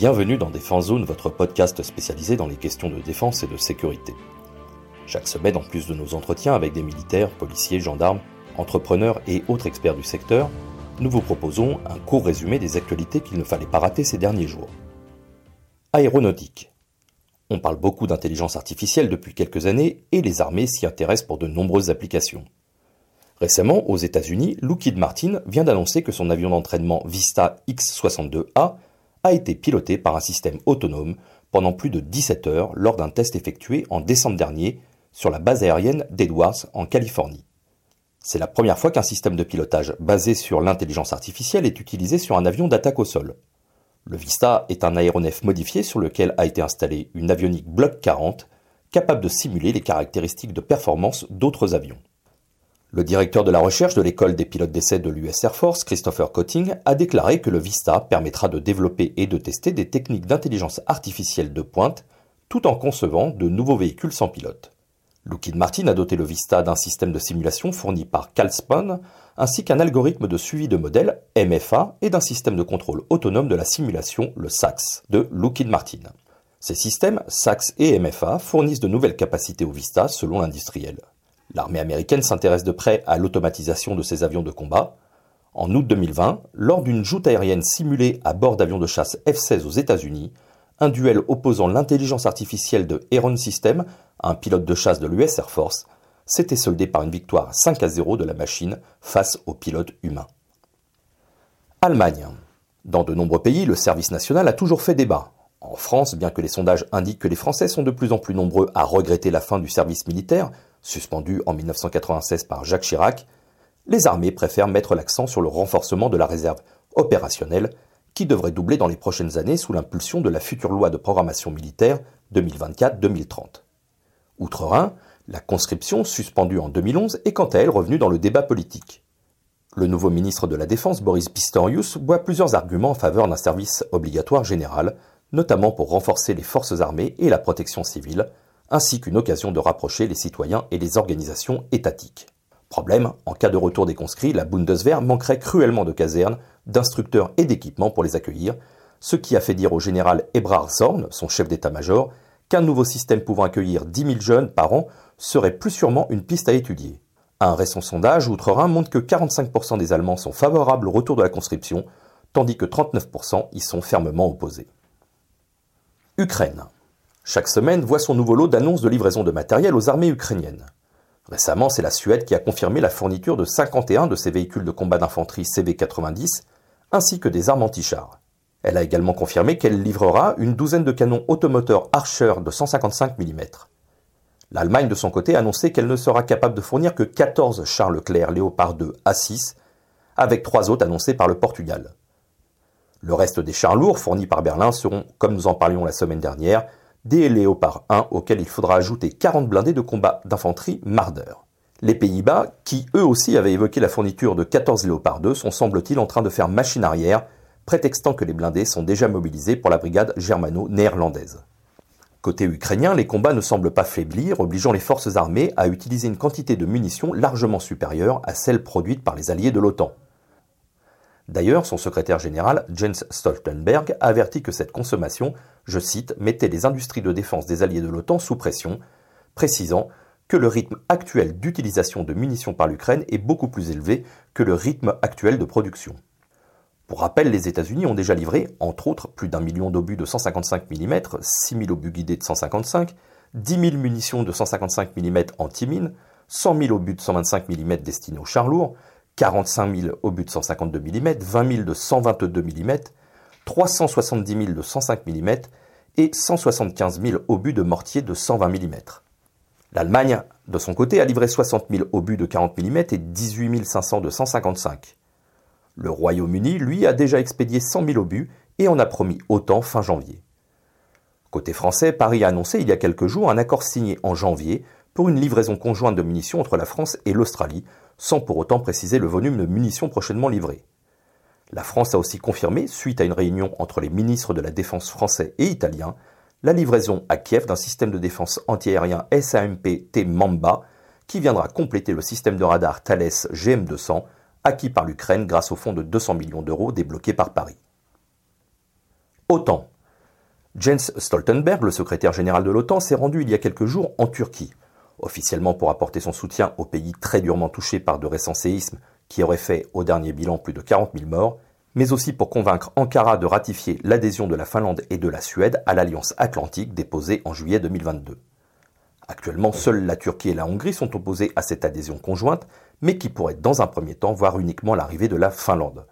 Bienvenue dans Défense Zone, votre podcast spécialisé dans les questions de défense et de sécurité. Chaque semaine, en plus de nos entretiens avec des militaires, policiers, gendarmes, entrepreneurs et autres experts du secteur, nous vous proposons un court résumé des actualités qu'il ne fallait pas rater ces derniers jours. Aéronautique. On parle beaucoup d'intelligence artificielle depuis quelques années et les armées s'y intéressent pour de nombreuses applications. Récemment, aux États-Unis, Lockheed Martin vient d'annoncer que son avion d'entraînement Vista X-62A a été piloté par un système autonome pendant plus de 17 heures lors d'un test effectué en décembre dernier sur la base aérienne d'Edwards en Californie. C'est la première fois qu'un système de pilotage basé sur l'intelligence artificielle est utilisé sur un avion d'attaque au sol. Le Vista est un aéronef modifié sur lequel a été installée une avionique Block 40 capable de simuler les caractéristiques de performance d'autres avions. Le directeur de la recherche de l'école des pilotes d'essai de l'US Air Force, Christopher Cotting, a déclaré que le Vista permettra de développer et de tester des techniques d'intelligence artificielle de pointe tout en concevant de nouveaux véhicules sans pilote. Lockheed Martin a doté le Vista d'un système de simulation fourni par Calspan, ainsi qu'un algorithme de suivi de modèle MFA et d'un système de contrôle autonome de la simulation, le SAX, de Lockheed Martin. Ces systèmes, SAX et MFA, fournissent de nouvelles capacités au Vista selon l'industriel. L'armée américaine s'intéresse de près à l'automatisation de ses avions de combat. En août 2020, lors d'une joute aérienne simulée à bord d'avions de chasse F-16 aux États-Unis, un duel opposant l'intelligence artificielle de Heron System à un pilote de chasse de l'US Air Force s'était soldé par une victoire 5 à 0 de la machine face aux pilotes humains. Allemagne. Dans de nombreux pays, le service national a toujours fait débat. En France, bien que les sondages indiquent que les Français sont de plus en plus nombreux à regretter la fin du service militaire, suspendu en 1996 par Jacques Chirac, les armées préfèrent mettre l'accent sur le renforcement de la réserve opérationnelle qui devrait doubler dans les prochaines années sous l'impulsion de la future loi de programmation militaire 2024-2030. Outre-Rhin, la conscription, suspendue en 2011, est quant à elle revenue dans le débat politique. Le nouveau ministre de la Défense, Boris Pistorius, boit plusieurs arguments en faveur d'un service obligatoire général, notamment pour renforcer les forces armées et la protection civile, ainsi qu'une occasion de rapprocher les citoyens et les organisations étatiques. Problème, en cas de retour des conscrits, la Bundeswehr manquerait cruellement de casernes, d'instructeurs et d'équipements pour les accueillir, ce qui a fait dire au général Ebrard Zorn, son chef d'état-major, qu'un nouveau système pouvant accueillir 10 000 jeunes par an serait plus sûrement une piste à étudier. Un récent sondage outre-Rhin montre que 45% des Allemands sont favorables au retour de la conscription, tandis que 39% y sont fermement opposés. Ukraine. Chaque semaine voit son nouveau lot d'annonces de livraison de matériel aux armées ukrainiennes. Récemment, c'est la Suède qui a confirmé la fourniture de 51 de ses véhicules de combat d'infanterie CV-90, ainsi que des armes anti-chars. Elle a également confirmé qu'elle livrera une douzaine de canons automoteurs Archer de 155 mm. L'Allemagne, de son côté, a annoncé qu'elle ne sera capable de fournir que 14 chars Leclerc Léopard 2 A6, avec trois autres annoncés par le Portugal. Le reste des chars lourds fournis par Berlin seront, comme nous en parlions la semaine dernière, des Léopard 1 auxquels il faudra ajouter 40 blindés de combat d'infanterie Marder. Les Pays-Bas, qui eux aussi avaient évoqué la fourniture de 14 Léopard 2, sont semble-t-il en train de faire machine arrière, prétextant que les blindés sont déjà mobilisés pour la brigade germano-néerlandaise. Côté ukrainien, les combats ne semblent pas faiblir, obligeant les forces armées à utiliser une quantité de munitions largement supérieure à celle produite par les alliés de l'OTAN. D'ailleurs, son secrétaire général, Jens Stoltenberg, a averti que cette consommation, je cite, mettait les industries de défense des alliés de l'OTAN sous pression, précisant que le rythme actuel d'utilisation de munitions par l'Ukraine est beaucoup plus élevé que le rythme actuel de production. Pour rappel, les États-Unis ont déjà livré, entre autres, plus d'un million d'obus de 155 mm, 6 000 obus guidés de 155, 10 000 munitions de 155 mm anti-mines, 100 000 obus de 125 mm destinés aux chars lourds, 45 000 obus de 152 mm, 20 000 de 122 mm, 370 000 de 105 mm et 175 000 obus de mortier de 120 mm. L'Allemagne, de son côté, a livré 60 000 obus de 40 mm et 18 500 de 155. Le Royaume-Uni, lui, a déjà expédié 100 000 obus et en a promis autant fin janvier. Côté français, Paris a annoncé il y a quelques jours un accord signé en janvier pour une livraison conjointe de munitions entre la France et l'Australie sans pour autant préciser le volume de munitions prochainement livrées. La France a aussi confirmé, suite à une réunion entre les ministres de la Défense français et italiens, la livraison à Kiev d'un système de défense antiaérien SAMP-T Mamba qui viendra compléter le système de radar Thales GM200 acquis par l'Ukraine grâce au fonds de 200 millions d'euros débloqué par Paris. OTAN. Jens Stoltenberg, le secrétaire général de l'OTAN, s'est rendu il y a quelques jours en Turquie, officiellement pour apporter son soutien au pays très durement touché par de récents séismes qui auraient fait au dernier bilan plus de 40 000 morts, mais aussi pour convaincre Ankara de ratifier l'adhésion de la Finlande et de la Suède à l'Alliance Atlantique déposée en juillet 2022. Actuellement, seules la Turquie et la Hongrie sont opposées à cette adhésion conjointe, mais qui pourrait dans un premier temps voir uniquement l'arrivée de la Finlande.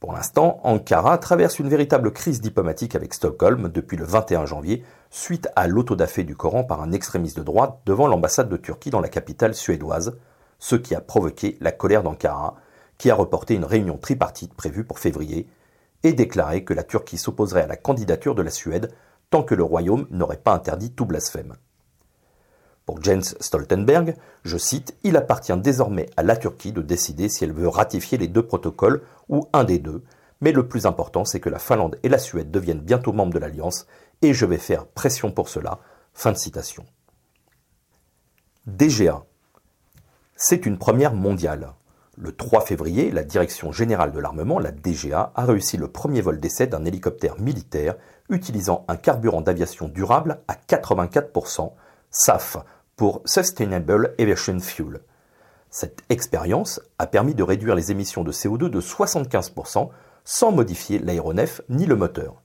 Pour l'instant, Ankara traverse une véritable crise diplomatique avec Stockholm depuis le 21 janvier, suite à l'autodafé du Coran par un extrémiste de droite devant l'ambassade de Turquie dans la capitale suédoise, ce qui a provoqué la colère d'Ankara, qui a reporté une réunion tripartite prévue pour février et déclaré que la Turquie s'opposerait à la candidature de la Suède tant que le Royaume n'aurait pas interdit tout blasphème. Pour Jens Stoltenberg, je cite, Il appartient désormais à la Turquie de décider si elle veut ratifier les deux protocoles ou un des deux, mais le plus important c'est que la Finlande et la Suède deviennent bientôt membres de l'Alliance et je vais faire pression pour cela. Fin de citation. DGA. C'est une première mondiale. Le 3 février, la Direction générale de l'armement, la DGA, a réussi le premier vol d'essai d'un hélicoptère militaire utilisant un carburant d'aviation durable à 84%, SAF, pour Sustainable Aviation Fuel. Cette expérience a permis de réduire les émissions de CO2 de 75% sans modifier l'aéronef ni le moteur.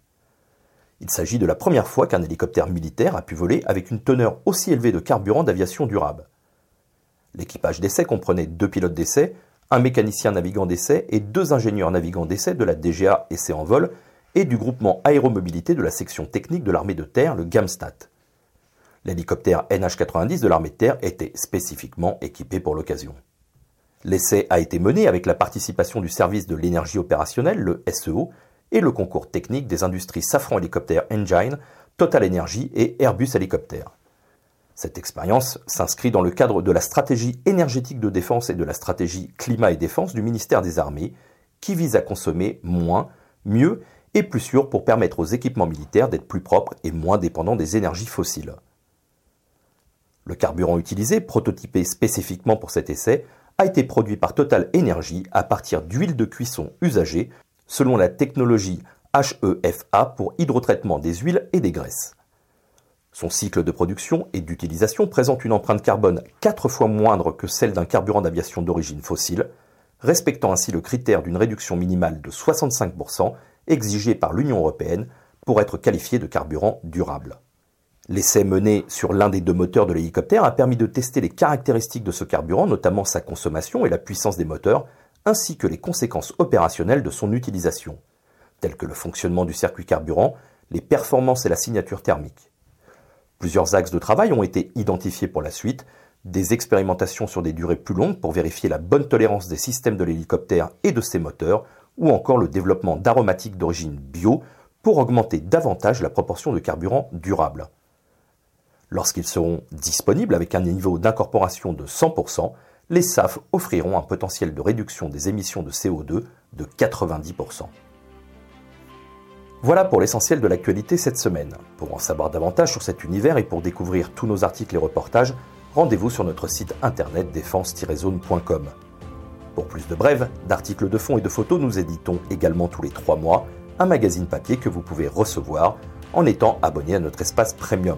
Il s'agit de la première fois qu'un hélicoptère militaire a pu voler avec une teneur aussi élevée de carburant d'aviation durable. L'équipage d'essai comprenait deux pilotes d'essai, un mécanicien navigant d'essai et deux ingénieurs navigants d'essai de la DGA Essai en vol et du groupement aéromobilité de la section technique de l'armée de terre, le GAMSTAT. L'hélicoptère NH-90 de l'armée de terre était spécifiquement équipé pour l'occasion. L'essai a été mené avec la participation du service de l'énergie opérationnelle, le SEO, et le concours technique des industries Safran Hélicoptère Engine, Total Energy et Airbus Hélicoptère. Cette expérience s'inscrit dans le cadre de la stratégie énergétique de défense et de la stratégie climat et défense du ministère des Armées, qui vise à consommer moins, mieux et plus sûr pour permettre aux équipements militaires d'être plus propres et moins dépendants des énergies fossiles. Le carburant utilisé, prototypé spécifiquement pour cet essai, a été produit par Total Energy à partir d'huile de cuisson usagée selon la technologie HEFA pour hydrotraitement des huiles et des graisses. Son cycle de production et d'utilisation présente une empreinte carbone 4 fois moindre que celle d'un carburant d'aviation d'origine fossile, respectant ainsi le critère d'une réduction minimale de 65% exigé par l'Union européenne pour être qualifié de carburant durable. L'essai mené sur l'un des deux moteurs de l'hélicoptère a permis de tester les caractéristiques de ce carburant, notamment sa consommation et la puissance des moteurs, ainsi que les conséquences opérationnelles de son utilisation, telles que le fonctionnement du circuit carburant, les performances et la signature thermique. Plusieurs axes de travail ont été identifiés pour la suite, des expérimentations sur des durées plus longues pour vérifier la bonne tolérance des systèmes de l'hélicoptère et de ses moteurs, ou encore le développement d'aromatiques d'origine bio pour augmenter davantage la proportion de carburant durable. Lorsqu'ils seront disponibles avec un niveau d'incorporation de 100%, les SAF offriront un potentiel de réduction des émissions de CO2 de 90%. Voilà pour l'essentiel de l'actualité cette semaine. Pour en savoir davantage sur cet univers et pour découvrir tous nos articles et reportages, rendez-vous sur notre site internet défense-zone.com. Pour plus de brèves, d'articles de fond et de photos, nous éditons également tous les trois mois un magazine papier que vous pouvez recevoir en étant abonné à notre espace premium.